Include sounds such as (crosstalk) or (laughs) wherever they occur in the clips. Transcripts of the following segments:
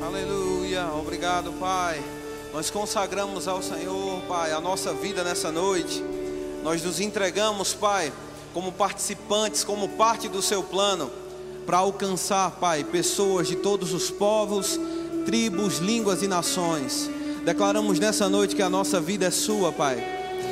Aleluia, obrigado, Pai. Nós consagramos ao Senhor, Pai, a nossa vida nessa noite. Nós nos entregamos, Pai, como participantes, como parte do seu plano, para alcançar, Pai, pessoas de todos os povos, tribos, línguas e nações. Declaramos nessa noite que a nossa vida é sua, Pai,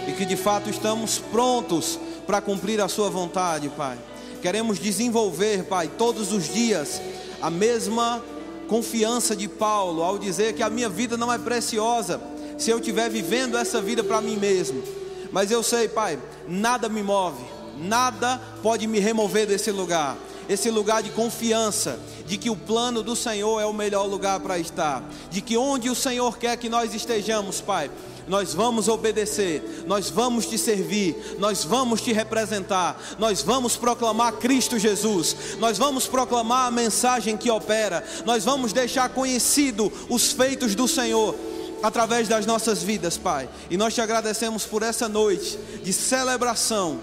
e que de fato estamos prontos para cumprir a sua vontade, Pai. Queremos desenvolver, Pai, todos os dias a mesma confiança de Paulo ao dizer que a minha vida não é preciosa se eu estiver vivendo essa vida para mim mesmo. Mas eu sei, Pai, nada me move, nada pode me remover desse lugar. Esse lugar de confiança, de que o plano do Senhor é o melhor lugar para estar, de que onde o Senhor quer que nós estejamos, Pai, nós vamos obedecer, nós vamos te servir, nós vamos te representar, nós vamos proclamar Cristo Jesus, nós vamos proclamar a mensagem que opera, nós vamos deixar conhecido os feitos do Senhor através das nossas vidas, Pai. E nós te agradecemos por essa noite de celebração,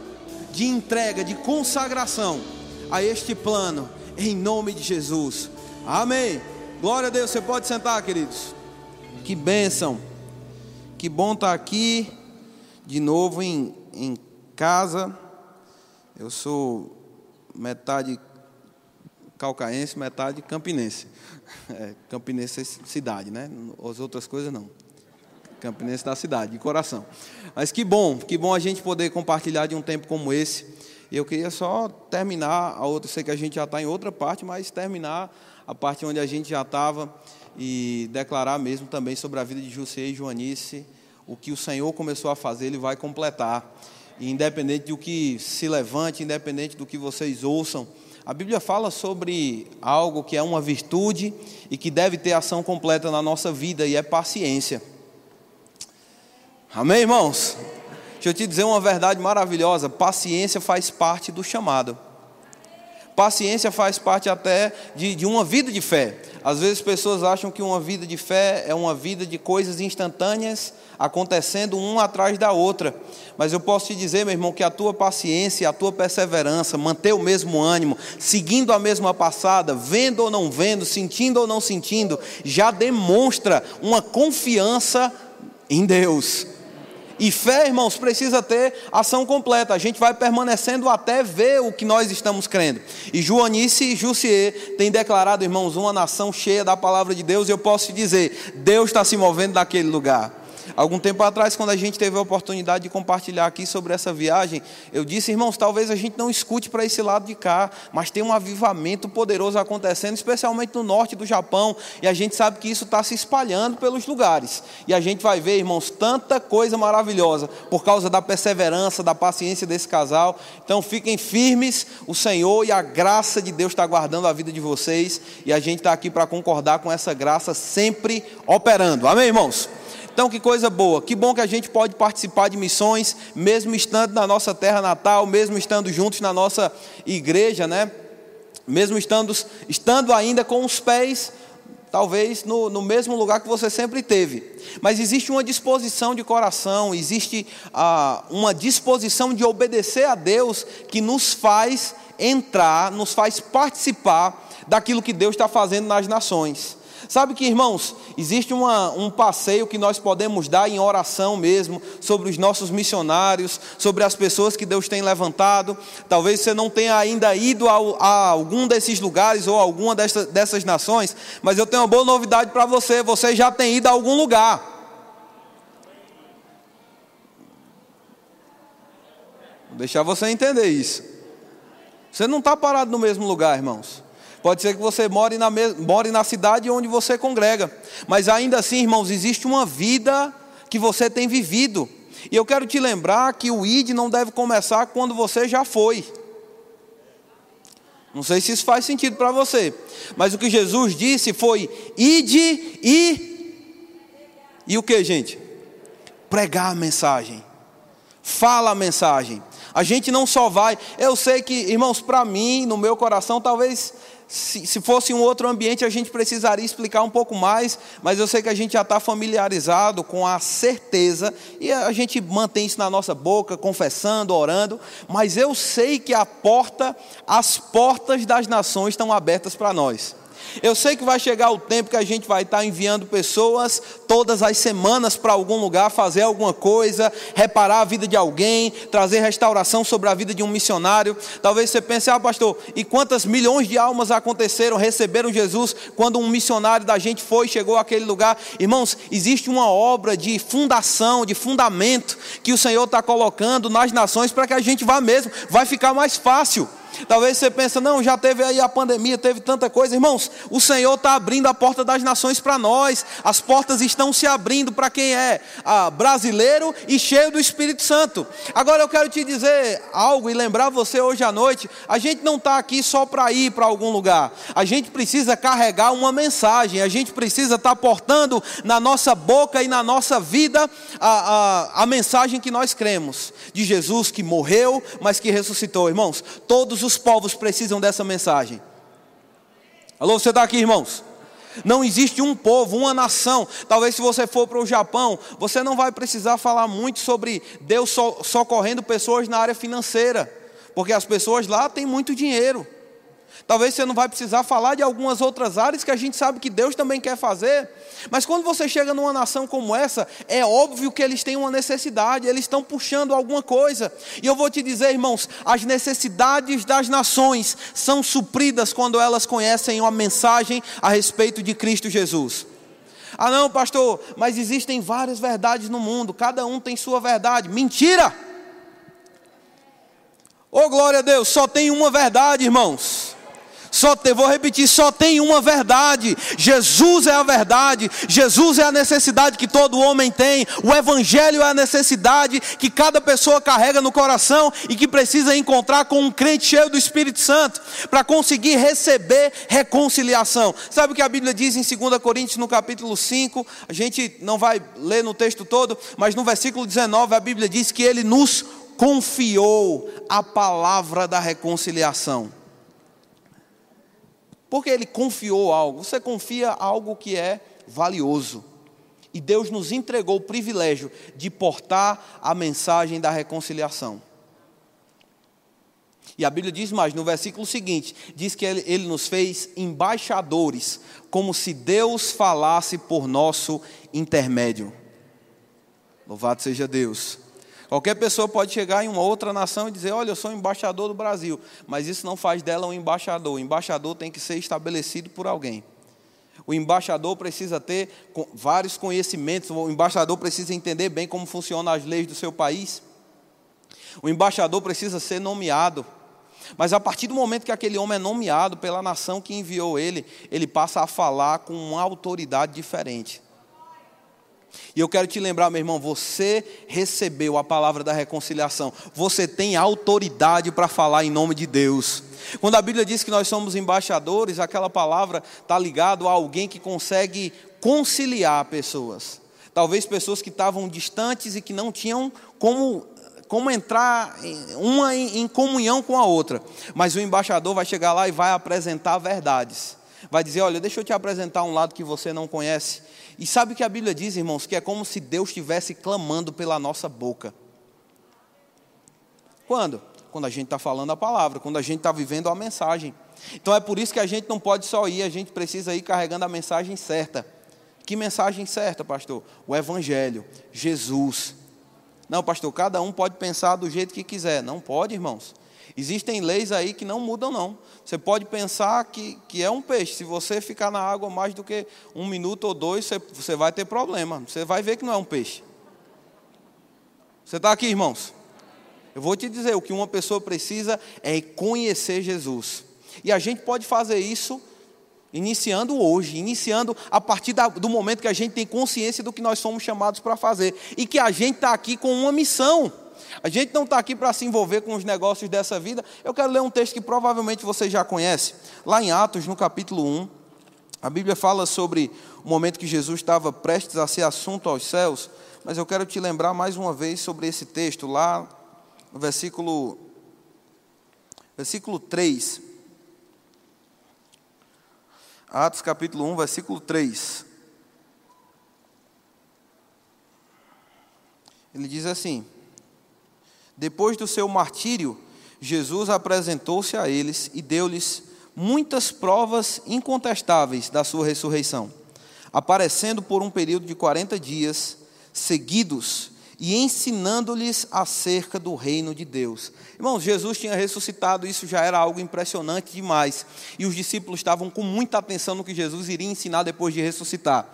de entrega, de consagração a este plano, em nome de Jesus. Amém. Glória a Deus. Você pode sentar, queridos. Que bênção. Que bom estar aqui de novo em, em casa. Eu sou metade calcaense, metade campinense. (laughs) É, campinense é cidade, né? As outras coisas não. Campinense da cidade, de coração. Mas que bom, que bom a gente poder compartilhar de um tempo como esse. E eu queria só terminar a outra, sei que a gente já está em outra parte, mas terminar a parte onde a gente já estava e declarar mesmo também sobre a vida de José e Joanice, o que o Senhor começou a fazer, Ele vai completar. E independente do que se levante, independente do que vocês ouçam, a Bíblia fala sobre algo que é uma virtude e que deve ter ação completa na nossa vida, e é paciência. Amém, irmãos? Deixa eu te dizer uma verdade maravilhosa: paciência faz parte do chamado. Paciência faz parte até de, de uma vida de fé. Às vezes pessoas acham que uma vida de fé é uma vida de coisas instantâneas acontecendo uma atrás da outra. Mas eu posso te dizer, meu irmão, que a tua paciência, a tua perseverança, manter o mesmo ânimo, seguindo a mesma passada, vendo ou não vendo, sentindo ou não sentindo, já demonstra uma confiança em Deus. E fé, irmãos, precisa ter ação completa. A gente vai permanecendo até ver o que nós estamos crendo. E Joanice e Jussier têm declarado, irmãos, uma nação cheia da palavra de Deus. E eu posso te dizer, Deus está se movendo naquele lugar. Algum tempo atrás, quando a gente teve a oportunidade de compartilhar aqui sobre essa viagem, eu disse, irmãos, talvez a gente não escute para esse lado de cá, mas tem um avivamento poderoso acontecendo, especialmente no norte do Japão, e a gente sabe que isso está se espalhando pelos lugares. E a gente vai ver, irmãos, tanta coisa maravilhosa por causa da perseverança, da paciência desse casal. Então fiquem firmes, o Senhor e a graça de Deus está guardando a vida de vocês, e a gente está aqui para concordar com essa graça sempre operando. Amém, irmãos? Então, que coisa boa, que bom que a gente pode participar de missões, mesmo estando na nossa terra natal, mesmo estando juntos na nossa igreja, né? Mesmo estando, estando ainda com os pés, talvez no, no mesmo lugar que você sempre teve. Mas existe uma disposição de coração, existe ah, uma disposição de obedecer a Deus que nos faz entrar, nos faz participar daquilo que Deus está fazendo nas nações. Sabe que, irmãos, existe uma, um passeio que nós podemos dar em oração mesmo, sobre os nossos missionários, sobre as pessoas que Deus tem levantado. Talvez você não tenha ainda ido a, algum desses lugares ou alguma dessas, dessas nações, mas eu tenho uma boa novidade para você: você já tem ido a algum lugar. Vou deixar você entender isso. Você não está parado no mesmo lugar, irmãos. Pode ser que você more na, more na cidade onde você congrega. Mas ainda assim, irmãos, existe uma vida que você tem vivido. E eu quero te lembrar que o ID não deve começar quando você já foi. Não sei se isso faz sentido para você. Mas o que Jesus disse foi: ide e. E o que, gente? Pregar a mensagem. Fala a mensagem. A gente não só vai. Eu sei que, irmãos, para mim, no meu coração, talvez se, se fosse um outro ambiente, a gente precisaria explicar um pouco mais, mas eu sei que a gente já está familiarizado com a certeza, e a gente mantém isso na nossa boca, confessando, orando, mas eu sei que a porta, as portas das nações estão abertas para nós. Eu sei que vai chegar o tempo que a gente vai estar enviando pessoas todas as semanas para algum lugar fazer alguma coisa, reparar a vida de alguém, trazer restauração sobre a vida de um missionário. Talvez você pense, ah, pastor, e quantas milhões de almas aconteceram, receberam Jesus quando um missionário da gente foi, chegou àquele lugar? Irmãos, existe uma obra de fundação, de fundamento que o Senhor está colocando nas nações para que a gente vá mesmo, vai ficar mais fácil. Talvez você pense, não, já teve aí a pandemia, teve tanta coisa. Irmãos, o Senhor está abrindo a porta das nações para nós. As portas estão se abrindo para quem é ah, brasileiro e cheio do Espírito Santo. Agora eu quero te dizer algo e lembrar você hoje à noite: a gente não está aqui só para ir para algum lugar. A gente precisa carregar uma mensagem. A gente precisa estar tá portando na nossa boca e na nossa vida a, a, a mensagem que nós cremos de Jesus que morreu, mas que ressuscitou. Irmãos, todos os povos precisam dessa mensagem. Alô, você está aqui, irmãos? Não existe um povo, uma nação. Talvez se você for para o Japão, você não vai precisar falar muito sobre Deus socorrendo pessoas na área financeira, porque as pessoas lá têm muito dinheiro. Talvez você não vai precisar falar de algumas outras áreas que a gente sabe que Deus também quer fazer. Mas quando você chega numa nação como essa, é óbvio que eles têm uma necessidade, eles estão puxando alguma coisa. E eu vou te dizer, irmãos, as necessidades das nações são supridas quando elas conhecem uma mensagem a respeito de Cristo Jesus. Ah, não, pastor, mas existem várias verdades no mundo, cada um tem sua verdade. Mentira! Oh, glória a Deus, só tem uma verdade, irmãos. Só vou repetir, só tem uma verdade. Jesus é a verdade. Jesus é a necessidade que todo homem tem. O evangelho é a necessidade que cada pessoa carrega no coração e que precisa encontrar com um crente cheio do Espírito Santo para conseguir receber reconciliação. Sabe o que a Bíblia diz em 2 Coríntios no capítulo 5? A gente não vai ler no texto todo, mas no versículo 19 a Bíblia diz que ele nos confiou a palavra da reconciliação. Porque ele confiou algo. Você confia algo que é valioso. E Deus nos entregou o privilégio de portar a mensagem da reconciliação. E a Bíblia diz mais, no versículo seguinte, diz que ele, ele, nos fez embaixadores, como se Deus falasse por nosso intermédio. Louvado seja Deus. Qualquer pessoa pode chegar em uma outra nação e dizer: Olha, eu sou embaixador do Brasil, mas isso não faz dela um embaixador. O embaixador tem que ser estabelecido por alguém. O embaixador precisa ter vários conhecimentos, o embaixador precisa entender bem como funcionam as leis do seu país. O embaixador precisa ser nomeado. Mas a partir do momento que aquele homem é nomeado pela nação que enviou ele, ele passa a falar com uma autoridade diferente. E eu quero te lembrar, meu irmão, você recebeu a palavra da reconciliação. Você tem autoridade para falar em nome de Deus. Quando a Bíblia diz que nós somos embaixadores, aquela palavra está ligado a alguém que consegue conciliar pessoas. Talvez pessoas que estavam distantes e que não tinham como como entrar uma em, comunhão com a outra. Mas o embaixador vai chegar lá e vai apresentar verdades. Vai dizer: Olha, deixa eu te apresentar um lado que você não conhece. E sabe o que a Bíblia diz, irmãos? Que é como se Deus estivesse clamando pela nossa boca. Quando? Quando a gente está falando a palavra, quando a gente está vivendo a mensagem. Então é por isso que a gente não pode só ir, a gente precisa ir carregando a mensagem certa. Que mensagem certa, pastor? O Evangelho, Jesus. Não, pastor, cada um pode pensar do jeito que quiser. Não pode, irmãos. Existem leis aí que não mudam, não. Você pode pensar que, que é um peixe. Se você ficar na água mais do que um minuto ou dois, você, você vai ter problema. Você vai ver que não é um peixe. Você está aqui, irmãos? Eu vou te dizer: o que uma pessoa precisa é conhecer Jesus. E a gente pode fazer isso iniciando hoje, iniciando a partir do momento que a gente tem consciência do que nós somos chamados para fazer. E que a gente está aqui com uma missão. A gente não está aqui para se envolver com os negócios dessa vida. Eu quero ler um texto que provavelmente você já conhece. Lá em Atos, no capítulo 1, a Bíblia fala sobre o momento que Jesus estava prestes a ser assunto aos céus. Mas eu quero te lembrar mais uma vez sobre esse texto, lá no versículo, versículo 3. Atos capítulo 1, versículo 3. Ele diz assim: depois do seu martírio, Jesus apresentou-se a eles e deu-lhes muitas provas incontestáveis da sua ressurreição, aparecendo por um período de 40 dias seguidos e ensinando-lhes acerca do reino de Deus. Irmãos, Jesus tinha ressuscitado, isso já era algo impressionante demais. E os discípulos estavam com muita atenção no que Jesus iria ensinar depois de ressuscitar.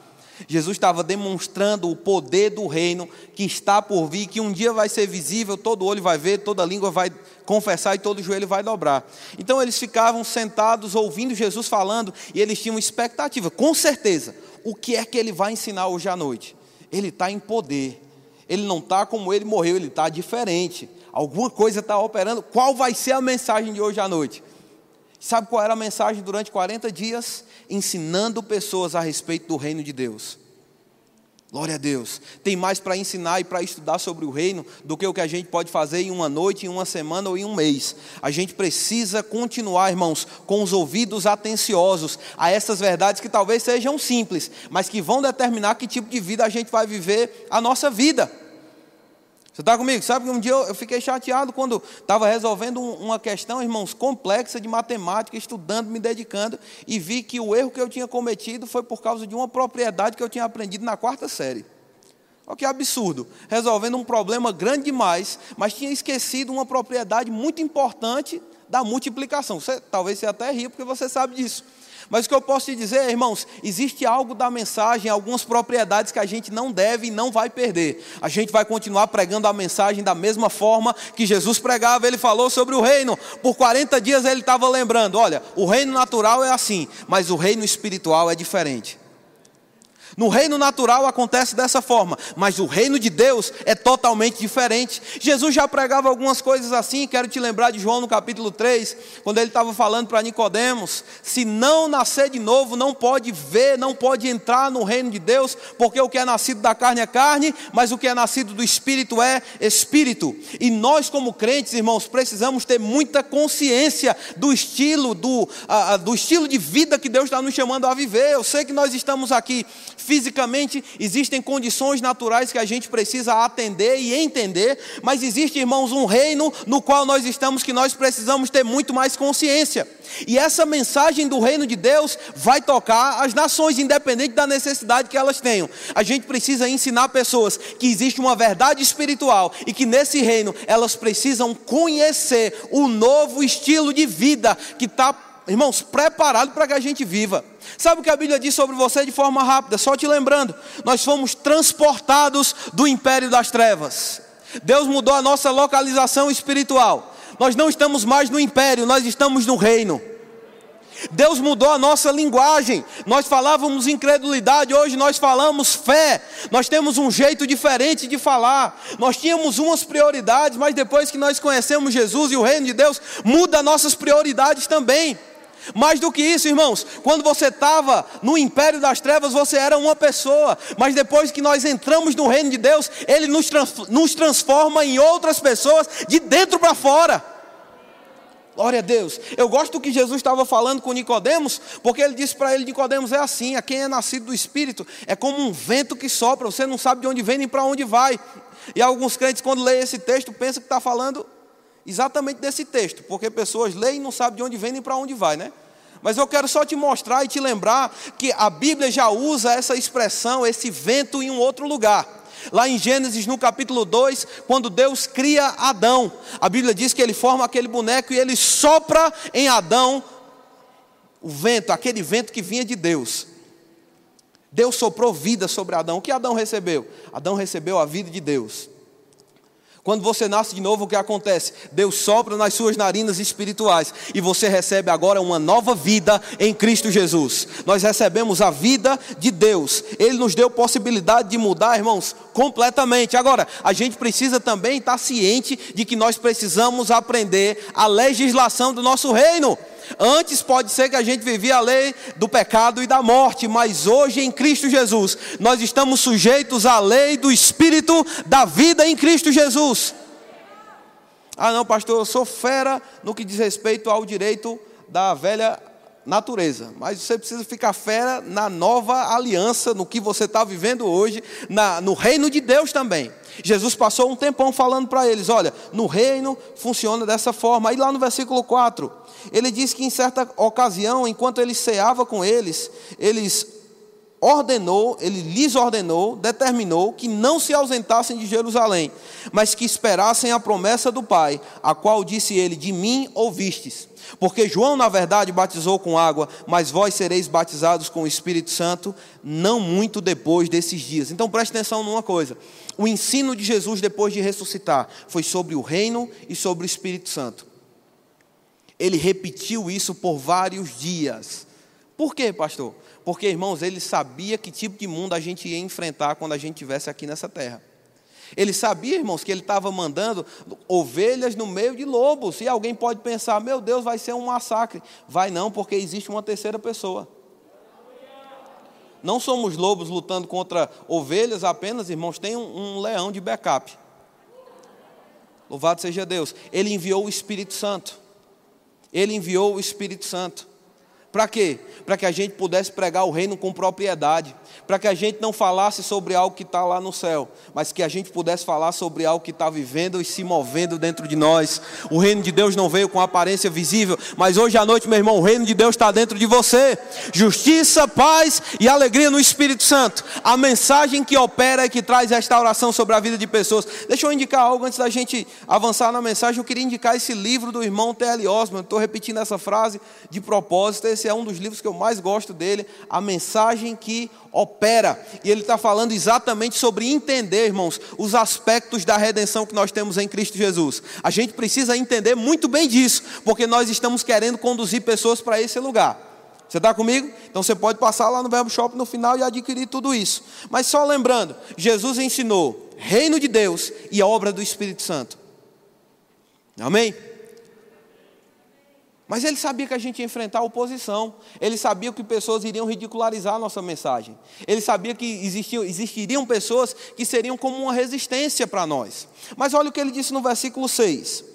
Jesus estava demonstrando o poder do reino que está por vir, que um dia vai ser visível, todo olho vai ver, toda língua vai confessar e todo joelho vai dobrar. Então eles ficavam sentados ouvindo Jesus falando e eles tinham expectativa, com certeza, o que é que ele vai ensinar hoje à noite? Ele está em poder, ele não está como ele morreu, ele está diferente. Alguma coisa está operando. Qual vai ser a mensagem de hoje à noite? Sabe qual era a mensagem durante 40 dias? Ensinando pessoas a respeito do reino de Deus. Glória a Deus. Tem mais para ensinar e para estudar sobre o reino do que o que a gente pode fazer em uma noite, em uma semana ou em um mês. A gente precisa continuar, irmãos, com os ouvidos atenciosos a essas verdades que talvez sejam simples, mas que vão determinar que tipo de vida a gente vai viver a nossa vida. Você está comigo? Sabe que um dia eu, fiquei chateado quando estava resolvendo uma questão, irmãos, complexa de matemática, estudando, me dedicando, e vi que o erro que eu tinha cometido foi por causa de uma propriedade que eu tinha aprendido na quarta série. Olha que absurdo. Resolvendo um problema grande demais, mas tinha esquecido uma propriedade muito importante da multiplicação. Você, talvez você até ria porque você sabe disso. Mas o que eu posso te dizer, irmãos, existe algo da mensagem, algumas propriedades que a gente não deve e não vai perder. A gente vai continuar pregando a mensagem da mesma forma que Jesus pregava, ele falou sobre o reino. Por 40 dias ele estava lembrando: olha, o reino natural é assim, mas o reino espiritual é diferente. No reino natural acontece dessa forma, mas o reino de Deus é totalmente diferente. Jesus já pregava algumas coisas assim, quero te lembrar de João no capítulo 3, quando ele estava falando para Nicodemos, se não nascer de novo, não pode ver, não pode entrar no reino de Deus, porque o que é nascido da carne é carne, mas o que é nascido do espírito é espírito. E nós como crentes, irmãos, precisamos ter muita consciência do estilo do, uh, do estilo de vida que Deus está nos chamando a viver. Eu sei que nós estamos aqui Fisicamente, existem condições naturais que a gente precisa atender e entender, mas existe, irmãos, um reino no qual nós estamos que nós precisamos ter muito mais consciência. E essa mensagem do reino de Deus vai tocar as nações, independente da necessidade que elas tenham. A gente precisa ensinar pessoas que existe uma verdade espiritual e que nesse reino elas precisam conhecer o novo estilo de vida que está irmãos, preparado para que a gente viva. Sabe o que a Bíblia diz sobre você de forma rápida? Só te lembrando, nós fomos transportados do império das trevas. Deus mudou a nossa localização espiritual. Nós não estamos mais no império, nós estamos no reino. Deus mudou a nossa linguagem. Nós falávamos incredulidade, hoje nós falamos fé. Nós temos um jeito diferente de falar. Nós tínhamos umas prioridades, mas depois que nós conhecemos Jesus e o reino de Deus, muda nossas prioridades também. Mais do que isso, irmãos, quando você estava no império das trevas, você era uma pessoa, mas depois que nós entramos no reino de Deus, Ele nos, nos transforma em outras pessoas, de dentro para fora. Glória a Deus. Eu gosto do que Jesus estava falando com Nicodemos, porque ele disse para ele: Nicodemos é assim, a quem é nascido do Espírito é como um vento que sopra, você não sabe de onde vem nem para onde vai. E alguns crentes, quando leem esse texto, pensam que está falando exatamente desse texto, porque pessoas leem e não sabem de onde vem nem para onde vai, né? Mas eu quero só te mostrar e te lembrar que a Bíblia já usa essa expressão, esse vento em um outro lugar. Lá em Gênesis, no capítulo 2, quando Deus cria Adão, a Bíblia diz que ele forma aquele boneco e ele sopra em Adão o vento, aquele vento que vinha de Deus. Deus soprou vida sobre Adão. O que Adão recebeu? Adão recebeu a vida de Deus. Quando você nasce de novo, o que acontece? Deus sopra nas suas narinas espirituais e você recebe agora uma nova vida em Cristo Jesus. Nós recebemos a vida de Deus. Ele nos deu possibilidade de mudar, irmãos, completamente. Agora, a gente precisa também estar ciente de que nós precisamos aprender a legislação do nosso reino. Antes pode ser que a gente vivia a lei do pecado e da morte, mas hoje em Cristo Jesus, nós estamos sujeitos à lei do Espírito da vida em Cristo Jesus. Ah, não, pastor, eu sou fera no que diz respeito ao direito da velha natureza, mas você precisa ficar fera na nova aliança, no que você está vivendo hoje, na, no reino de Deus também. Jesus passou um tempão falando para eles: olha, no reino funciona dessa forma. Aí lá no versículo 4, ele diz que em certa ocasião, enquanto ele ceava com eles, eles ordenou, ele lhes ordenou, determinou que não se ausentassem de Jerusalém, mas que esperassem a promessa do Pai, a qual disse ele: De mim ouvistes. Porque João, na verdade, batizou com água, mas vós sereis batizados com o Espírito Santo, não muito depois desses dias. Então preste atenção numa coisa: o ensino de Jesus depois de ressuscitar foi sobre o reino e sobre o Espírito Santo. Ele repetiu isso por vários dias. Por quê, pastor? Porque, irmãos, ele sabia que tipo de mundo a gente ia enfrentar quando a gente estivesse aqui nessa terra. Ele sabia, irmãos, que ele estava mandando ovelhas no meio de lobos. E alguém pode pensar, meu Deus, vai ser um massacre. Vai não, porque existe uma terceira pessoa. Não somos lobos lutando contra ovelhas apenas, irmãos, tem um, um leão de backup. Louvado seja Deus. Ele enviou o Espírito Santo. Ele enviou o Espírito Santo. Para quê? Para que a gente pudesse pregar o reino com propriedade para que a gente não falasse sobre algo que está lá no céu, mas que a gente pudesse falar sobre algo que está vivendo e se movendo dentro de nós. O reino de Deus não veio com aparência visível, mas hoje à noite, meu irmão, o reino de Deus está dentro de você. Justiça, paz e alegria no Espírito Santo. A mensagem que opera e que traz restauração sobre a vida de pessoas. Deixa eu indicar algo antes da gente avançar na mensagem. Eu queria indicar esse livro do irmão T.L. Osman. Estou repetindo essa frase de propósito. Esse é um dos livros que eu mais gosto dele. A mensagem que opera. E ele está falando exatamente sobre entender, irmãos, os aspectos da redenção que nós temos em Cristo Jesus. A gente precisa entender muito bem disso, porque nós estamos querendo conduzir pessoas para esse lugar. Você está comigo? Então você pode passar lá no Verbo Shop no final e adquirir tudo isso. Mas só lembrando, Jesus ensinou reino de Deus e a obra do Espírito Santo. Amém? Mas ele sabia que a gente ia enfrentar oposição. Ele sabia que pessoas iriam ridicularizar a nossa mensagem. Ele sabia que existiam, existiriam pessoas que seriam como uma resistência para nós. Mas olha o que ele disse no versículo 6.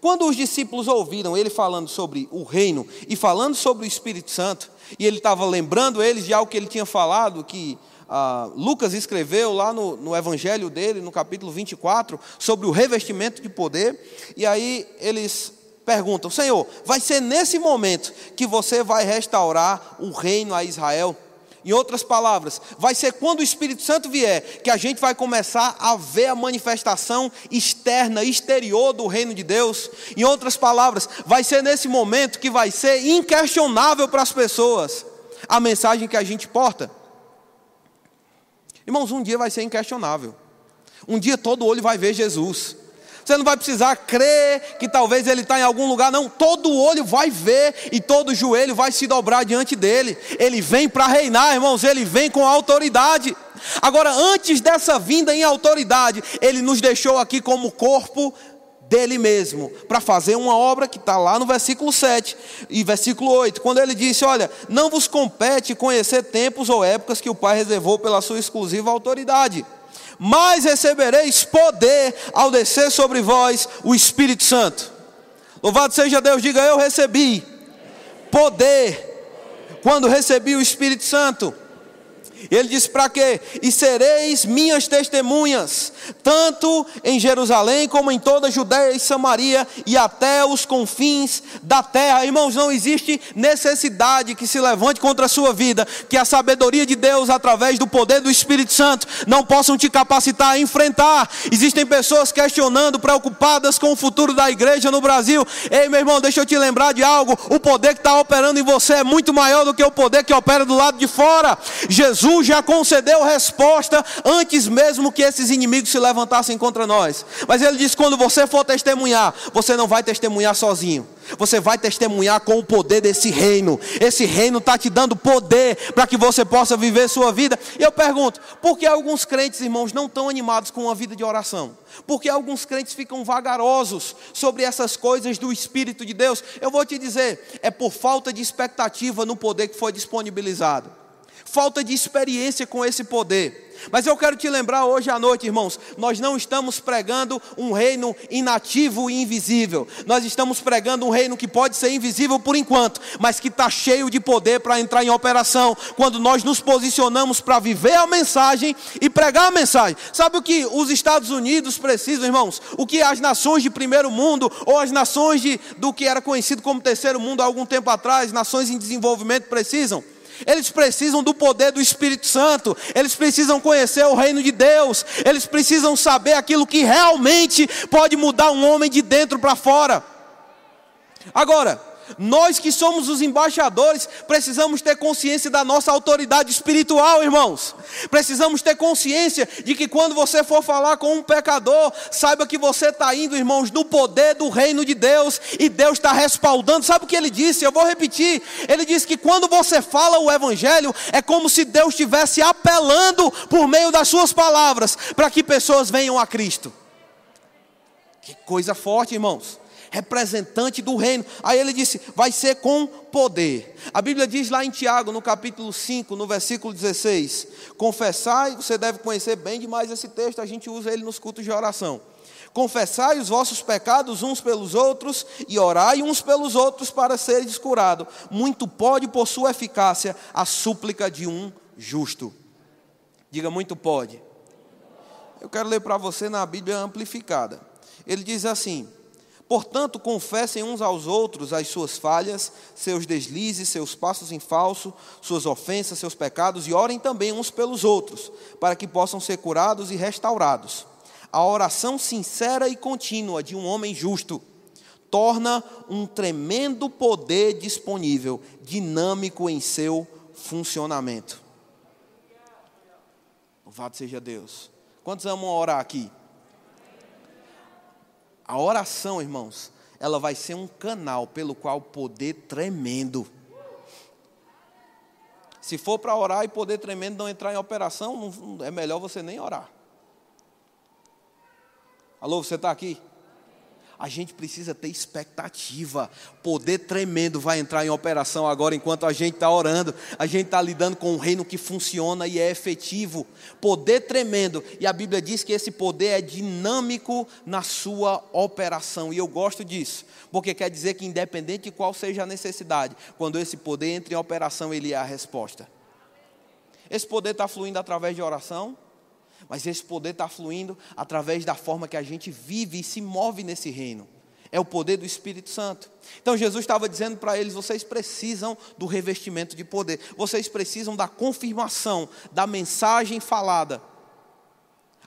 Quando os discípulos ouviram ele falando sobre o reino e falando sobre o Espírito Santo, e ele estava lembrando eles de algo que ele tinha falado, que ah, Lucas escreveu lá no, no evangelho dele, no capítulo 24, sobre o revestimento de poder, e aí eles perguntam: Senhor, vai ser nesse momento que você vai restaurar o reino a Israel? Em outras palavras, vai ser quando o Espírito Santo vier que a gente vai começar a ver a manifestação externa, exterior do reino de Deus. Em outras palavras, vai ser nesse momento que vai ser inquestionável para as pessoas a mensagem que a gente porta. Irmãos, um dia vai ser inquestionável. Um dia todo olho vai ver Jesus. Você não vai precisar crer que talvez ele está em algum lugar, não. Todo olho vai ver e todo joelho vai se dobrar diante dele. Ele vem para reinar, irmãos, ele vem com autoridade. Agora, antes dessa vinda em autoridade, ele nos deixou aqui como corpo dele mesmo, para fazer uma obra que está lá no versículo 7 e versículo 8, quando ele disse: Olha, não vos compete conhecer tempos ou épocas que o Pai reservou pela sua exclusiva autoridade mas recebereis poder ao descer sobre vós o Espírito Santo. Louvado seja Deus, diga eu recebi poder quando recebi o Espírito Santo. Ele diz para quê? E sereis minhas testemunhas, tanto em Jerusalém como em toda a Judéia e Samaria e até os confins da terra. Irmãos, não existe necessidade que se levante contra a sua vida, que a sabedoria de Deus, através do poder do Espírito Santo, não possam te capacitar a enfrentar. Existem pessoas questionando, preocupadas com o futuro da igreja no Brasil. Ei, meu irmão, deixa eu te lembrar de algo: o poder que está operando em você é muito maior do que o poder que opera do lado de fora. Jesus Jesus já concedeu resposta antes mesmo que esses inimigos se levantassem contra nós. Mas ele diz: quando você for testemunhar, você não vai testemunhar sozinho. Você vai testemunhar com o poder desse reino. Esse reino está te dando poder para que você possa viver sua vida. E eu pergunto: por que alguns crentes, irmãos, não estão animados com uma vida de oração? Por que alguns crentes ficam vagarosos sobre essas coisas do Espírito de Deus? Eu vou te dizer: é por falta de expectativa no poder que foi disponibilizado. Falta de experiência com esse poder. Mas eu quero te lembrar hoje à noite, irmãos, nós não estamos pregando um reino inativo e invisível. Nós estamos pregando um reino que pode ser invisível por enquanto, mas que está cheio de poder para entrar em operação quando nós nos posicionamos para viver a mensagem e pregar a mensagem. Sabe o que os Estados Unidos precisam, irmãos? O que as nações de primeiro mundo ou as nações de, do que era conhecido como terceiro mundo há algum tempo atrás, nações em desenvolvimento precisam? Eles precisam do poder do Espírito Santo, eles precisam conhecer o reino de Deus, eles precisam saber aquilo que realmente pode mudar um homem de dentro para fora. Agora, nós que somos os embaixadores, precisamos ter consciência da nossa autoridade espiritual, irmãos. Precisamos ter consciência de que quando você for falar com um pecador, saiba que você está indo, irmãos, no poder do reino de Deus e Deus está respaldando. Sabe o que ele disse? Eu vou repetir. Ele disse que quando você fala o evangelho, é como se Deus estivesse apelando por meio das suas palavras para que pessoas venham a Cristo. Que coisa forte, irmãos representante do reino. Aí ele disse: vai ser com poder. A Bíblia diz lá em Tiago, no capítulo 5, no versículo 16: Confessai, você deve conhecer bem demais esse texto, a gente usa ele nos cultos de oração. Confessai os vossos pecados uns pelos outros e orai uns pelos outros para seres curados. Muito pode, por sua eficácia, a súplica de um justo. Diga, muito pode. Eu quero ler para você na Bíblia amplificada. Ele diz assim: Portanto, confessem uns aos outros as suas falhas, seus deslizes, seus passos em falso, suas ofensas, seus pecados, e orem também uns pelos outros, para que possam ser curados e restaurados. A oração sincera e contínua de um homem justo torna um tremendo poder disponível, dinâmico em seu funcionamento. Louvado seja Deus. Quantos amam orar aqui? A oração, irmãos, ela vai ser um canal pelo qual poder tremendo. Se for para orar e poder tremendo não entrar em operação, não, é melhor você nem orar. Alô, você está aqui? A gente precisa ter expectativa. Poder tremendo vai entrar em operação agora enquanto a gente está orando. A gente está lidando com um reino que funciona e é efetivo. Poder tremendo. E a Bíblia diz que esse poder é dinâmico na sua operação. E eu gosto disso. Porque quer dizer que, independente de qual seja a necessidade, quando esse poder entra em operação, ele é a resposta. Esse poder está fluindo através de oração mas esse poder está fluindo através da forma que a gente vive e se move nesse reino. É o poder do Espírito Santo. Então Jesus estava dizendo para eles: vocês precisam do revestimento de poder, vocês precisam da confirmação da mensagem falada,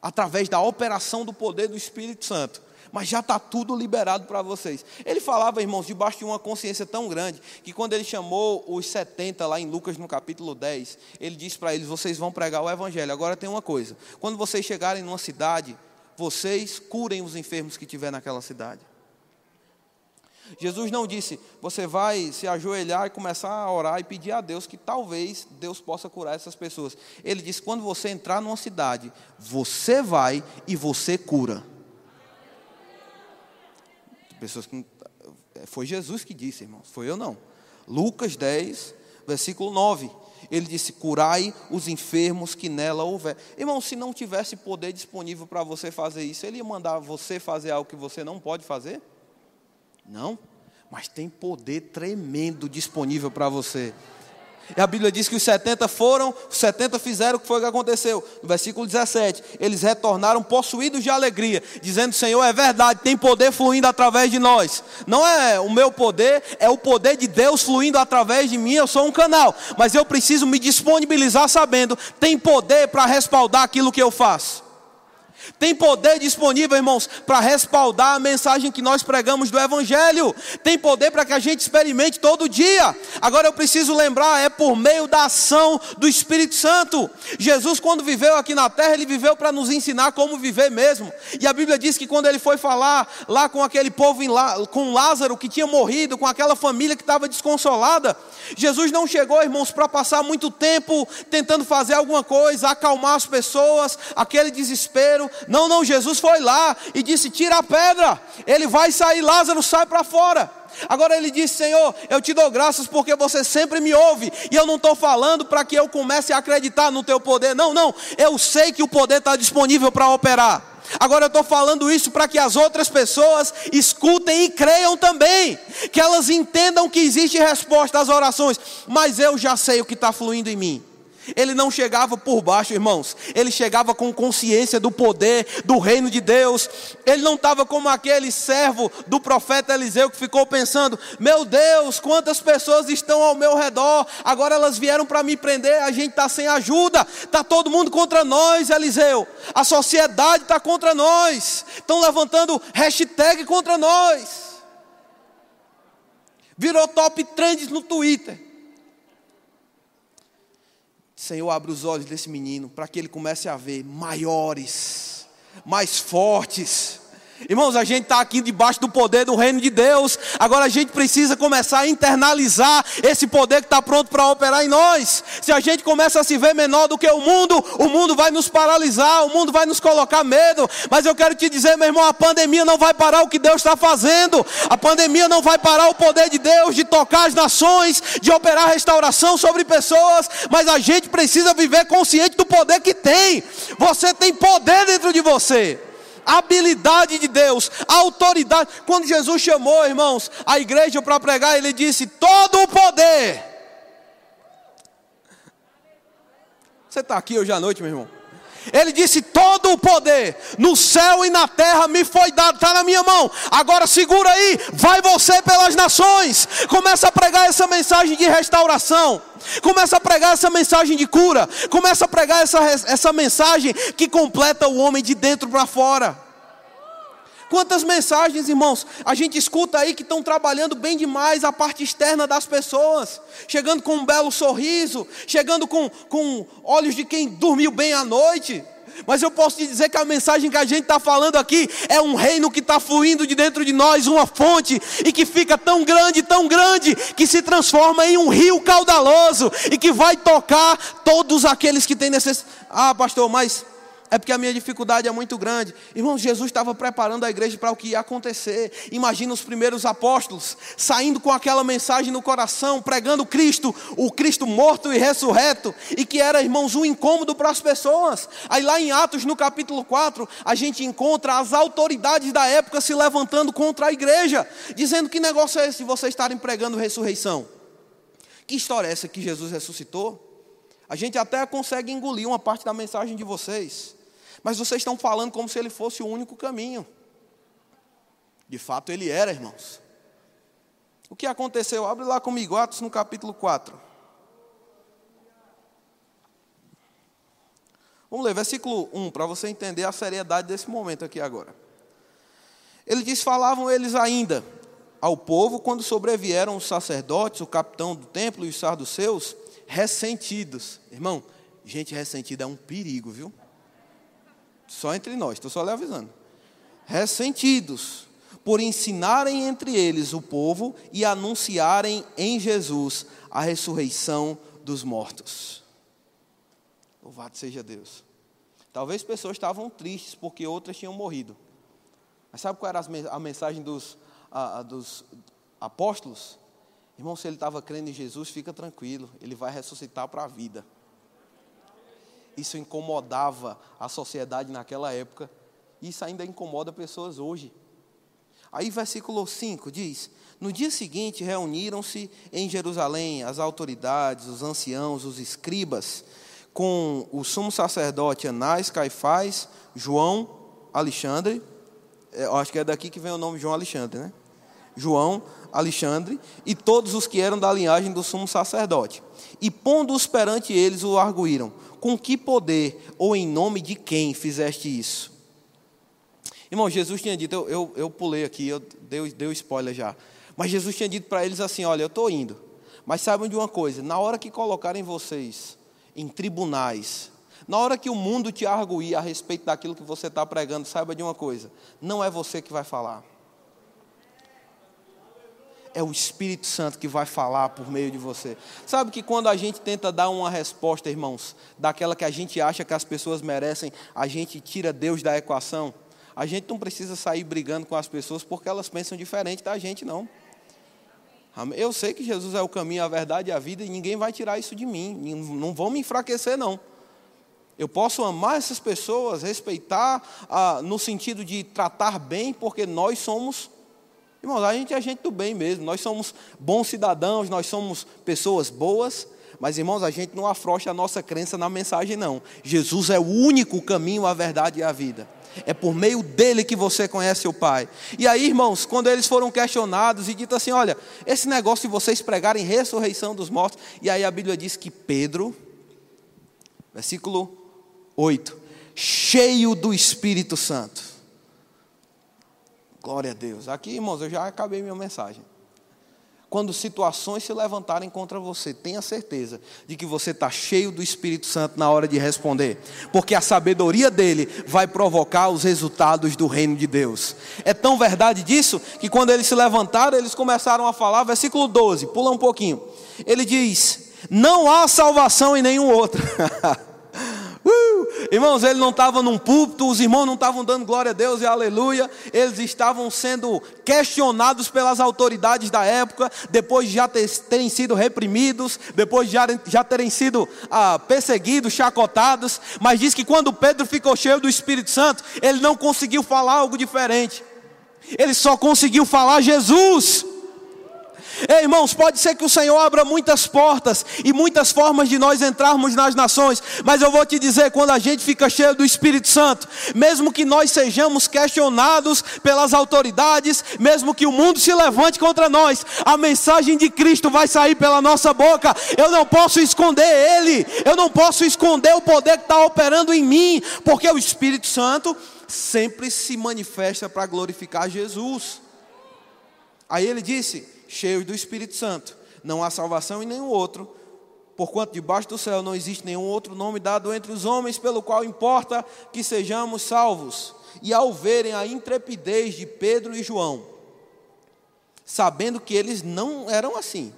através da operação do poder do Espírito Santo mas já está tudo liberado para vocês. Ele falava, irmãos, debaixo de uma consciência tão grande, que quando ele chamou os 70 lá em Lucas no capítulo 10, ele disse para eles: vocês vão pregar o evangelho. Agora tem uma coisa: quando vocês chegarem numa cidade, vocês curem os enfermos que tiver naquela cidade. Jesus não disse, você vai se ajoelhar e começar a orar e pedir a Deus que talvez Deus possa curar essas pessoas. Ele disse, quando você entrar numa cidade, você vai e você cura. Pessoas que. Foi Jesus que disse, irmãos, foi eu não. Lucas 10, versículo 9. Ele disse: Curai os enfermos que nela houver. Irmão, se não tivesse poder disponível para você fazer isso, ele ia mandar você fazer algo que você não pode fazer? Não, mas tem poder tremendo disponível para você. E a Bíblia diz que os 70 foram, os 70 fizeram o que foi que aconteceu. No versículo 17, eles retornaram possuídos de alegria, dizendo: Senhor, é verdade, tem poder fluindo através de nós. Não é o meu poder, é o poder de Deus fluindo através de mim. Eu sou um canal, mas eu preciso me disponibilizar sabendo, tem poder para respaldar aquilo que eu faço. Tem poder disponível, irmãos, para respaldar a mensagem que nós pregamos do Evangelho. Tem poder para que a gente experimente todo dia. Agora eu preciso lembrar, é por meio da ação do Espírito Santo. Jesus, quando viveu aqui na terra, ele viveu para nos ensinar como viver mesmo. E a Bíblia diz que quando ele foi falar lá com aquele povo, com Lázaro que tinha morrido, com aquela família que estava desconsolada, Jesus não chegou, irmãos, para passar muito tempo tentando fazer alguma coisa, acalmar as pessoas, aquele desespero. Não, não, Jesus foi lá e disse: tira a pedra, ele vai sair, Lázaro sai para fora. Agora ele disse: Senhor, eu te dou graças porque você sempre me ouve, e eu não estou falando para que eu comece a acreditar no teu poder, não, não, eu sei que o poder está disponível para operar. Agora eu estou falando isso para que as outras pessoas escutem e creiam também, que elas entendam que existe resposta às orações, mas eu já sei o que está fluindo em mim. Ele não chegava por baixo, irmãos. Ele chegava com consciência do poder do reino de Deus. Ele não estava como aquele servo do profeta Eliseu que ficou pensando: Meu Deus, quantas pessoas estão ao meu redor. Agora elas vieram para me prender. A gente está sem ajuda. Está todo mundo contra nós, Eliseu. A sociedade está contra nós. Estão levantando hashtag contra nós. Virou top trends no Twitter. Senhor, abre os olhos desse menino para que ele comece a ver maiores, mais fortes, Irmãos, a gente está aqui debaixo do poder do reino de Deus. Agora a gente precisa começar a internalizar esse poder que está pronto para operar em nós. Se a gente começa a se ver menor do que o mundo, o mundo vai nos paralisar, o mundo vai nos colocar medo. Mas eu quero te dizer, meu irmão, a pandemia não vai parar o que Deus está fazendo. A pandemia não vai parar o poder de Deus de tocar as nações, de operar restauração sobre pessoas. Mas a gente precisa viver consciente do poder que tem. Você tem poder dentro de você habilidade de Deus, autoridade. Quando Jesus chamou, irmãos, a igreja para pregar, ele disse: todo o poder. Você está aqui hoje à noite, meu irmão? Ele disse: Todo o poder no céu e na terra me foi dado, está na minha mão. Agora segura aí, vai você pelas nações. Começa a pregar essa mensagem de restauração. Começa a pregar essa mensagem de cura. Começa a pregar essa, essa mensagem que completa o homem de dentro para fora. Quantas mensagens, irmãos, a gente escuta aí que estão trabalhando bem demais a parte externa das pessoas, chegando com um belo sorriso, chegando com, com olhos de quem dormiu bem à noite. Mas eu posso te dizer que a mensagem que a gente está falando aqui é um reino que está fluindo de dentro de nós, uma fonte, e que fica tão grande, tão grande, que se transforma em um rio caudaloso e que vai tocar todos aqueles que têm necessidade. Ah, pastor, mas é porque a minha dificuldade é muito grande. Irmão, Jesus estava preparando a igreja para o que ia acontecer. Imagina os primeiros apóstolos saindo com aquela mensagem no coração, pregando Cristo, o Cristo morto e ressurreto, e que era, irmãos, um incômodo para as pessoas. Aí lá em Atos, no capítulo 4, a gente encontra as autoridades da época se levantando contra a igreja, dizendo que negócio é esse vocês estarem pregando ressurreição. Que história é essa que Jesus ressuscitou? A gente até consegue engolir uma parte da mensagem de vocês. Mas vocês estão falando como se ele fosse o único caminho. De fato, ele era, irmãos. O que aconteceu? Abre lá comigo, Atos no capítulo 4. Vamos ler, versículo 1, para você entender a seriedade desse momento aqui agora. Ele diz: Falavam eles ainda ao povo quando sobrevieram os sacerdotes, o capitão do templo e os saduceus, ressentidos. Irmão, gente ressentida é um perigo, viu? Só entre nós, estou só lhe avisando. Ressentidos por ensinarem entre eles o povo e anunciarem em Jesus a ressurreição dos mortos. Louvado seja Deus. Talvez pessoas estavam tristes porque outras tinham morrido. Mas sabe qual era a mensagem dos, a, a, dos apóstolos? Irmão, se ele estava crendo em Jesus, fica tranquilo, ele vai ressuscitar para a vida isso incomodava a sociedade naquela época, isso ainda incomoda pessoas hoje. Aí, versículo 5 diz: No dia seguinte reuniram-se em Jerusalém as autoridades, os anciãos, os escribas, com o sumo sacerdote Anás, Caifás, João, Alexandre. É, eu acho que é daqui que vem o nome João Alexandre, né? João, Alexandre e todos os que eram da linhagem do sumo sacerdote. E pondo-os perante eles, o arguíram: com que poder ou em nome de quem fizeste isso? Irmão, Jesus tinha dito, eu, eu, eu pulei aqui, eu dei, dei o spoiler já. Mas Jesus tinha dito para eles assim: olha, eu estou indo. Mas saibam de uma coisa: na hora que colocarem vocês em tribunais, na hora que o mundo te arguir a respeito daquilo que você está pregando, saiba de uma coisa: não é você que vai falar. É o Espírito Santo que vai falar por meio de você. Sabe que quando a gente tenta dar uma resposta, irmãos, daquela que a gente acha que as pessoas merecem, a gente tira Deus da equação? A gente não precisa sair brigando com as pessoas porque elas pensam diferente da gente, não. Eu sei que Jesus é o caminho, a verdade e a vida, e ninguém vai tirar isso de mim. Não vão me enfraquecer, não. Eu posso amar essas pessoas, respeitar, ah, no sentido de tratar bem, porque nós somos Irmãos, a gente é gente do bem mesmo, nós somos bons cidadãos, nós somos pessoas boas, mas irmãos, a gente não afrouxa a nossa crença na mensagem, não. Jesus é o único caminho, a verdade e a vida. É por meio dele que você conhece o Pai. E aí, irmãos, quando eles foram questionados e dito assim: olha, esse negócio de vocês pregarem ressurreição dos mortos, e aí a Bíblia diz que Pedro, versículo 8, cheio do Espírito Santo, Glória a Deus. Aqui, irmãos, eu já acabei minha mensagem. Quando situações se levantarem contra você, tenha certeza de que você está cheio do Espírito Santo na hora de responder, porque a sabedoria dele vai provocar os resultados do reino de Deus. É tão verdade disso que quando eles se levantaram, eles começaram a falar, versículo 12, pula um pouquinho. Ele diz: Não há salvação em nenhum outro. (laughs) Irmãos, ele não estava num púlpito, os irmãos não estavam dando glória a Deus e aleluia, eles estavam sendo questionados pelas autoridades da época, depois de já ter, terem sido reprimidos, depois de já, já terem sido ah, perseguidos, chacotados, mas diz que quando Pedro ficou cheio do Espírito Santo, ele não conseguiu falar algo diferente, ele só conseguiu falar Jesus. Ei, irmãos, pode ser que o Senhor abra muitas portas e muitas formas de nós entrarmos nas nações, mas eu vou te dizer, quando a gente fica cheio do Espírito Santo, mesmo que nós sejamos questionados pelas autoridades, mesmo que o mundo se levante contra nós, a mensagem de Cristo vai sair pela nossa boca. Eu não posso esconder Ele, eu não posso esconder o poder que está operando em mim, porque o Espírito Santo sempre se manifesta para glorificar Jesus. Aí ele disse: cheios do Espírito Santo. Não há salvação em nenhum outro, porquanto debaixo do céu não existe nenhum outro nome dado entre os homens pelo qual importa que sejamos salvos. E ao verem a intrepidez de Pedro e João, sabendo que eles não eram assim,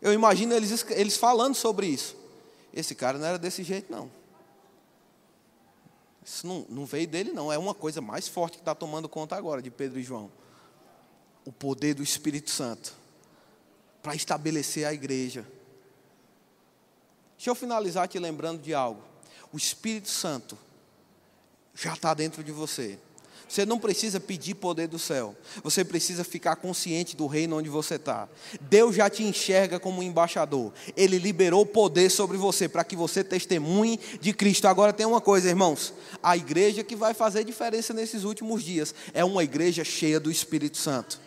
eu imagino eles, eles falando sobre isso. Esse cara não era desse jeito, não. Isso não, não veio dele, não. É uma coisa mais forte que está tomando conta agora de Pedro e João o poder do Espírito Santo para estabelecer a igreja. Deixa eu finalizar te lembrando de algo. O Espírito Santo já está dentro de você. Você não precisa pedir poder do céu. Você precisa ficar consciente do reino onde você está. Deus já te enxerga como embaixador. Ele liberou poder sobre você para que você testemunhe de Cristo. Agora tem uma coisa, irmãos. A igreja que vai fazer diferença nesses últimos dias é uma igreja cheia do Espírito Santo.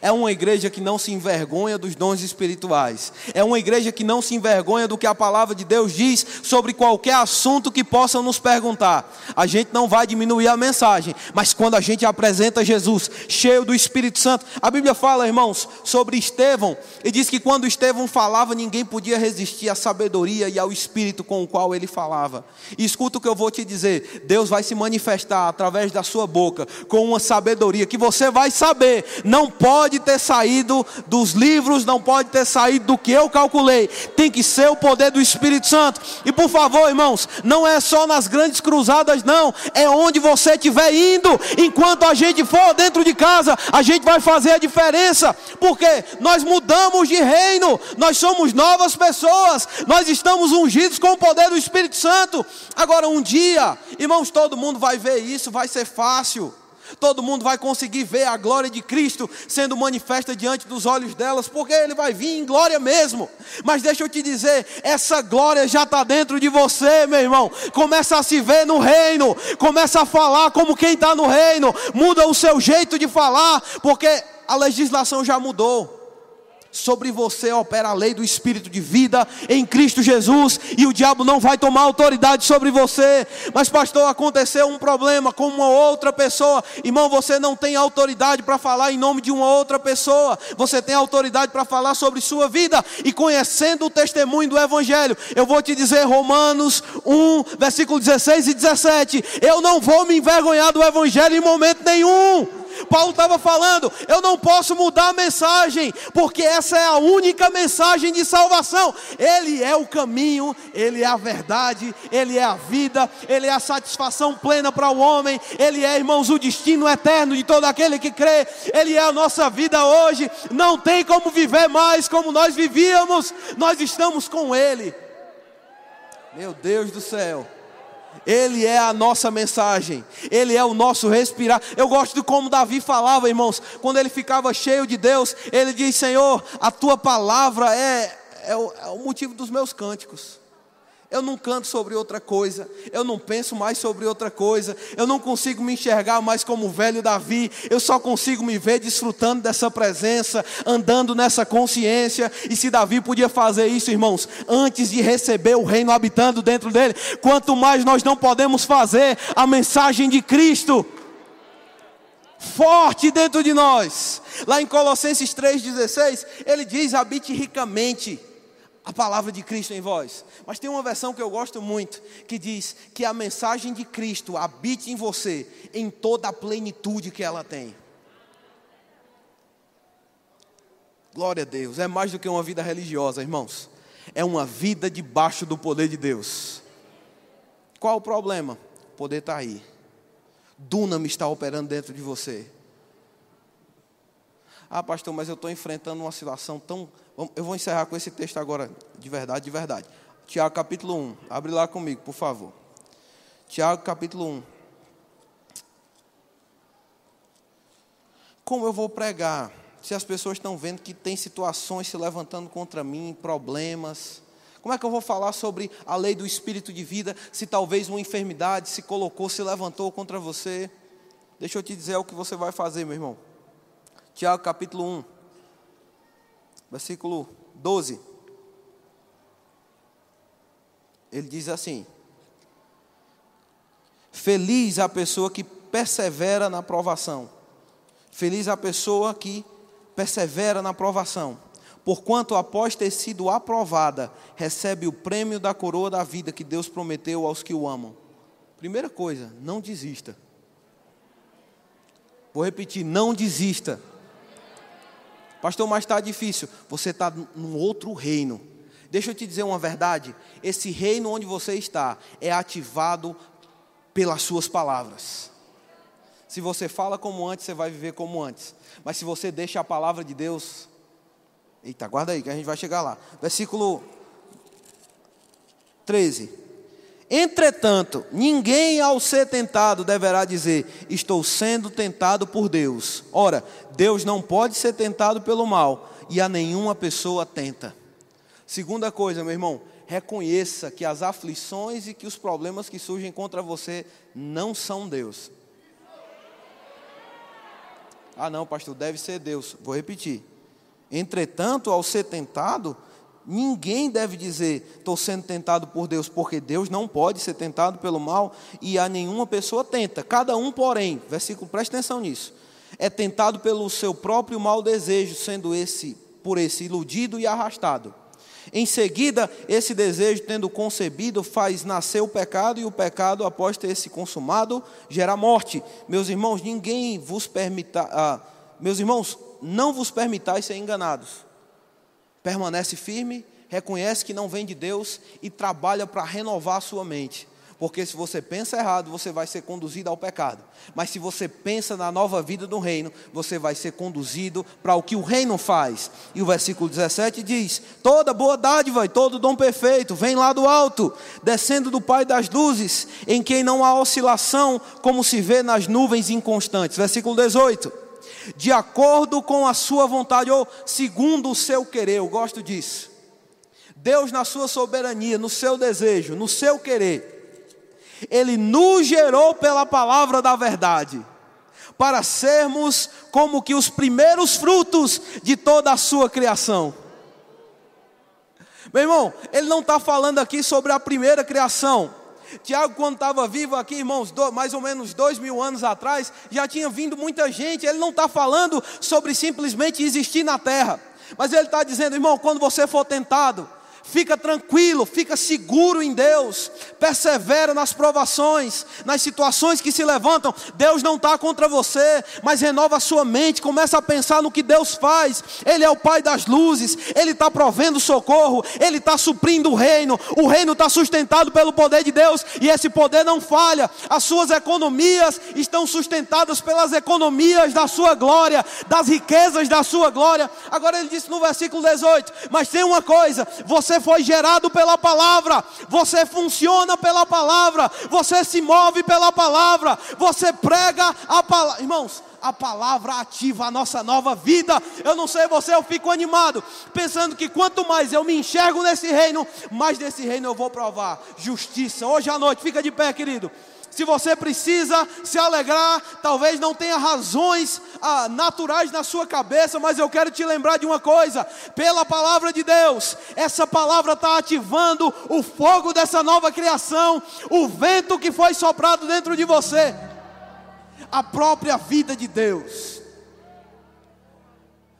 É uma igreja que não se envergonha dos dons espirituais. É uma igreja que não se envergonha do que a palavra de Deus diz sobre qualquer assunto que possam nos perguntar. A gente não vai diminuir a mensagem, mas quando a gente apresenta Jesus cheio do Espírito Santo, a Bíblia fala, irmãos, sobre Estevão e diz que quando Estevão falava, ninguém podia resistir à sabedoria e ao espírito com o qual ele falava. E escuta o que eu vou te dizer: Deus vai se manifestar através da sua boca com uma sabedoria que você vai saber, não pode pode ter saído dos livros, não pode ter saído do que eu calculei. Tem que ser o poder do Espírito Santo. E por favor, irmãos, não é só nas grandes cruzadas, não. É onde você estiver indo. Enquanto a gente for dentro de casa, a gente vai fazer a diferença. Porque nós mudamos de reino. Nós somos novas pessoas. Nós estamos ungidos com o poder do Espírito Santo. Agora, um dia, irmãos, todo mundo vai ver isso, vai ser fácil todo mundo vai conseguir ver a glória de Cristo sendo manifesta diante dos olhos delas, porque Ele vai vir em glória mesmo. Mas deixa eu te dizer, essa glória já está dentro de você, meu irmão. Começa a se ver no reino, começa a falar como quem está no reino, muda o seu jeito de falar, porque a legislação já mudou sobre você opera a lei do Espírito de vida em Cristo Jesus, e o diabo não vai tomar autoridade sobre você. Mas, pastor, aconteceu um problema com uma outra pessoa. Irmão, você não tem autoridade para falar em nome de uma outra pessoa, você tem autoridade para falar sobre sua vida, e conhecendo o testemunho do Evangelho, eu vou te dizer, Romanos 1, versículo 16 e 17: eu não vou me envergonhar do Evangelho em momento nenhum Paulo estava falando: eu não posso mudar a mensagem, porque essa é a única mensagem de salvação. Ele é o caminho, ele é a verdade, ele é a vida, ele é a satisfação plena para o homem, ele é, irmãos, o destino eterno de todo aquele que crê, ele é a nossa vida hoje. Não tem como viver mais como nós vivíamos, nós estamos com ele. Meu Deus do céu. Ele é a nossa mensagem, Ele é o nosso respirar. Eu gosto de como Davi falava, irmãos, quando ele ficava cheio de Deus, ele diz: Senhor, a tua palavra é, é, o, é o motivo dos meus cânticos. Eu não canto sobre outra coisa, eu não penso mais sobre outra coisa, eu não consigo me enxergar mais como o velho Davi, eu só consigo me ver desfrutando dessa presença, andando nessa consciência. E se Davi podia fazer isso, irmãos, antes de receber o reino habitando dentro dele, quanto mais nós não podemos fazer a mensagem de Cristo forte dentro de nós. Lá em Colossenses 3,16, ele diz: habite ricamente a palavra de Cristo em vós. Mas tem uma versão que eu gosto muito, que diz que a mensagem de Cristo habite em você em toda a plenitude que ela tem. Glória a Deus, é mais do que uma vida religiosa, irmãos. É uma vida debaixo do poder de Deus. Qual o problema? O poder está aí. Dunam está operando dentro de você. Ah, pastor, mas eu estou enfrentando uma situação tão eu vou encerrar com esse texto agora, de verdade, de verdade. Tiago capítulo 1. Abre lá comigo, por favor. Tiago capítulo 1. Como eu vou pregar se as pessoas estão vendo que tem situações se levantando contra mim, problemas? Como é que eu vou falar sobre a lei do espírito de vida se talvez uma enfermidade se colocou, se levantou contra você? Deixa eu te dizer o que você vai fazer, meu irmão. Tiago capítulo 1 versículo 12. Ele diz assim: Feliz a pessoa que persevera na provação. Feliz a pessoa que persevera na provação. Porquanto, após ter sido aprovada, recebe o prêmio da coroa da vida que Deus prometeu aos que o amam. Primeira coisa, não desista. Vou repetir: não desista. Pastor, mas está difícil. Você está num outro reino. Deixa eu te dizer uma verdade: esse reino onde você está é ativado pelas suas palavras. Se você fala como antes, você vai viver como antes. Mas se você deixa a palavra de Deus. Eita, guarda aí que a gente vai chegar lá. Versículo 13. Entretanto, ninguém ao ser tentado deverá dizer: Estou sendo tentado por Deus. Ora, Deus não pode ser tentado pelo mal, e a nenhuma pessoa tenta. Segunda coisa, meu irmão, reconheça que as aflições e que os problemas que surgem contra você não são Deus. Ah, não, pastor, deve ser Deus. Vou repetir. Entretanto, ao ser tentado, Ninguém deve dizer, estou sendo tentado por Deus, porque Deus não pode ser tentado pelo mal e a nenhuma pessoa tenta. Cada um, porém, versículo, preste atenção nisso, é tentado pelo seu próprio mau desejo, sendo esse, por esse iludido e arrastado. Em seguida, esse desejo, tendo concebido, faz nascer o pecado, e o pecado, após ter se consumado, gera morte. Meus irmãos, ninguém vos permita, ah, meus irmãos, não vos permitais ser enganados permanece firme, reconhece que não vem de Deus e trabalha para renovar a sua mente. Porque se você pensa errado, você vai ser conduzido ao pecado. Mas se você pensa na nova vida do reino, você vai ser conduzido para o que o reino faz. E o versículo 17 diz: Toda boa dádiva e todo dom perfeito vem lá do alto, descendo do Pai das luzes, em quem não há oscilação, como se vê nas nuvens inconstantes. Versículo 18 de acordo com a sua vontade ou segundo o seu querer. Eu gosto disso. Deus, na sua soberania, no seu desejo, no seu querer, Ele nos gerou pela palavra da verdade, para sermos como que os primeiros frutos de toda a sua criação. Meu irmão, Ele não está falando aqui sobre a primeira criação, Tiago, quando estava vivo aqui, irmãos, do, mais ou menos dois mil anos atrás, já tinha vindo muita gente. Ele não está falando sobre simplesmente existir na terra, mas ele está dizendo, irmão, quando você for tentado, fica tranquilo, fica seguro em Deus, persevera nas provações, nas situações que se levantam. Deus não está contra você, mas renova a sua mente, começa a pensar no que Deus faz. Ele é o Pai das luzes, Ele está provendo socorro, Ele está suprindo o reino, o reino está sustentado pelo poder de Deus e esse poder não falha. As suas economias estão sustentadas pelas economias da sua glória, das riquezas da sua glória. Agora ele disse no versículo 18: Mas tem uma coisa, você foi gerado pela palavra, você funciona pela palavra, você se move pela palavra, você prega a palavra. Irmãos, a palavra ativa a nossa nova vida. Eu não sei você, eu fico animado, pensando que quanto mais eu me enxergo nesse reino, mais desse reino eu vou provar. Justiça, hoje à noite, fica de pé, querido. Se você precisa se alegrar, talvez não tenha razões ah, naturais na sua cabeça, mas eu quero te lembrar de uma coisa: pela palavra de Deus, essa palavra está ativando o fogo dessa nova criação, o vento que foi soprado dentro de você, a própria vida de Deus.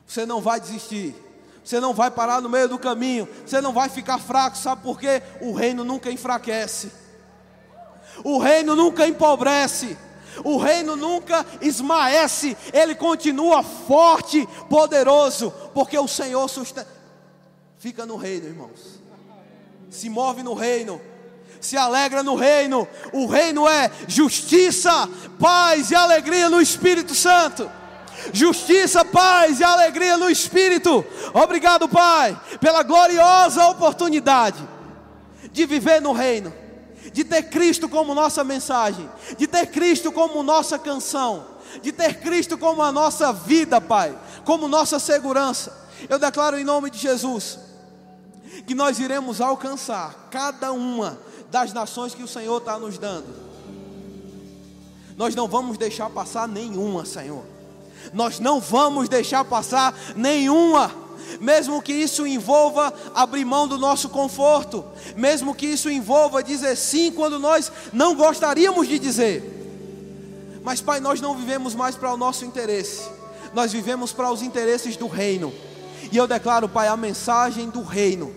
Você não vai desistir. Você não vai parar no meio do caminho, você não vai ficar fraco, sabe por quê? O reino nunca enfraquece. O reino nunca empobrece. O reino nunca esmaece, ele continua forte, poderoso, porque o Senhor sustenta. Fica no reino, irmãos. Se move no reino, se alegra no reino. O reino é justiça, paz e alegria no Espírito Santo. Justiça, paz e alegria no Espírito. Obrigado, Pai, pela gloriosa oportunidade de viver no reino de ter Cristo como nossa mensagem, de ter Cristo como nossa canção, de ter Cristo como a nossa vida, Pai, como nossa segurança. Eu declaro em nome de Jesus que nós iremos alcançar cada uma das nações que o Senhor está nos dando. Nós não vamos deixar passar nenhuma, Senhor. Nós não vamos deixar passar nenhuma mesmo que isso envolva abrir mão do nosso conforto, mesmo que isso envolva dizer sim quando nós não gostaríamos de dizer. Mas, Pai, nós não vivemos mais para o nosso interesse, nós vivemos para os interesses do reino. E eu declaro, Pai, a mensagem do reino,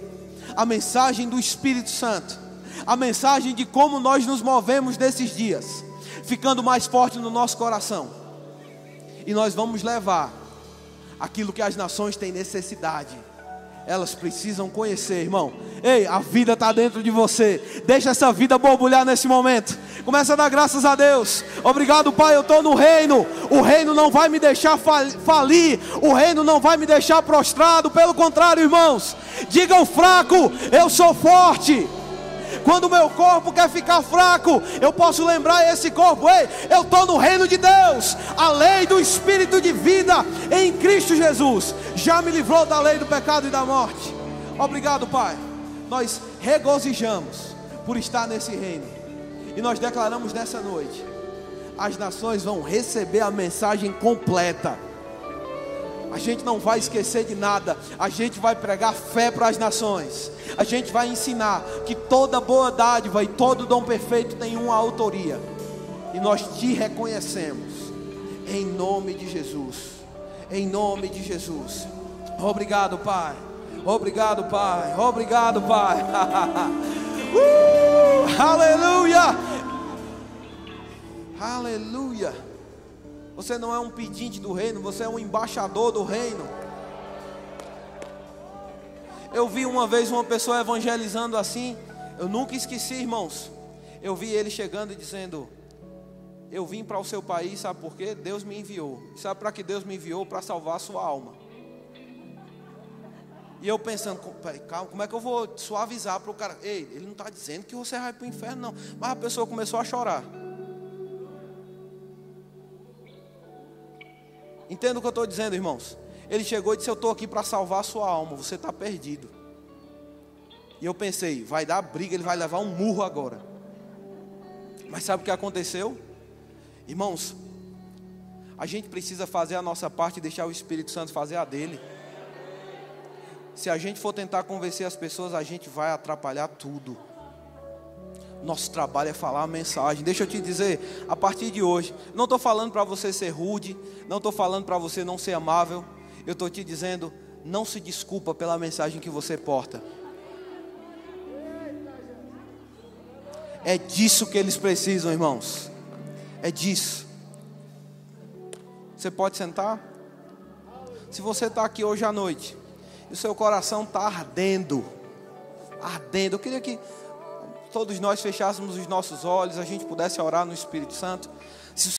a mensagem do Espírito Santo, a mensagem de como nós nos movemos nesses dias, ficando mais forte no nosso coração. E nós vamos levar aquilo que as nações têm necessidade. Elas precisam conhecer, irmão. Ei, a vida está dentro de você. Deixa essa vida borbulhar nesse momento. Começa a dar graças a Deus. Obrigado, Pai. Eu estou no reino. O reino não vai me deixar falir. O reino não vai me deixar prostrado. Pelo contrário, irmãos. Diga ao fraco: Eu sou forte. Quando o meu corpo quer ficar fraco, eu posso lembrar esse corpo: ei, eu estou no reino de Deus. A lei do Espírito de vida em Cristo Jesus já me livrou da lei do pecado e da morte. Obrigado, Pai. Nós regozijamos por estar nesse reino. E nós declaramos nessa noite: as nações vão receber a mensagem completa a gente não vai esquecer de nada. A gente vai pregar fé para as nações. A gente vai ensinar que toda boa dádiva e todo dom perfeito tem uma autoria. E nós te reconhecemos. Em nome de Jesus. Em nome de Jesus. Obrigado, Pai. Obrigado, Pai. Obrigado, Pai. (laughs) uh, aleluia. Aleluia. Você não é um pedinte do reino, você é um embaixador do reino. Eu vi uma vez uma pessoa evangelizando assim, eu nunca esqueci, irmãos. Eu vi ele chegando e dizendo: Eu vim para o seu país, sabe por quê? Deus me enviou. Sabe para que Deus me enviou? Para salvar a sua alma. E eu pensando, calma, como é que eu vou suavizar para o cara? Ei, ele não está dizendo que você vai para o inferno, não. Mas a pessoa começou a chorar. Entenda o que eu estou dizendo, irmãos. Ele chegou e disse: Eu estou aqui para salvar a sua alma, você está perdido. E eu pensei: vai dar briga, ele vai levar um murro agora. Mas sabe o que aconteceu? Irmãos, a gente precisa fazer a nossa parte e deixar o Espírito Santo fazer a dele. Se a gente for tentar convencer as pessoas, a gente vai atrapalhar tudo. Nosso trabalho é falar a mensagem. Deixa eu te dizer, a partir de hoje, não estou falando para você ser rude, não estou falando para você não ser amável. Eu estou te dizendo, não se desculpa pela mensagem que você porta. É disso que eles precisam, irmãos. É disso. Você pode sentar? Se você está aqui hoje à noite e o seu coração está ardendo, ardendo, eu queria que todos nós fechássemos os nossos olhos, a gente pudesse orar no Espírito Santo.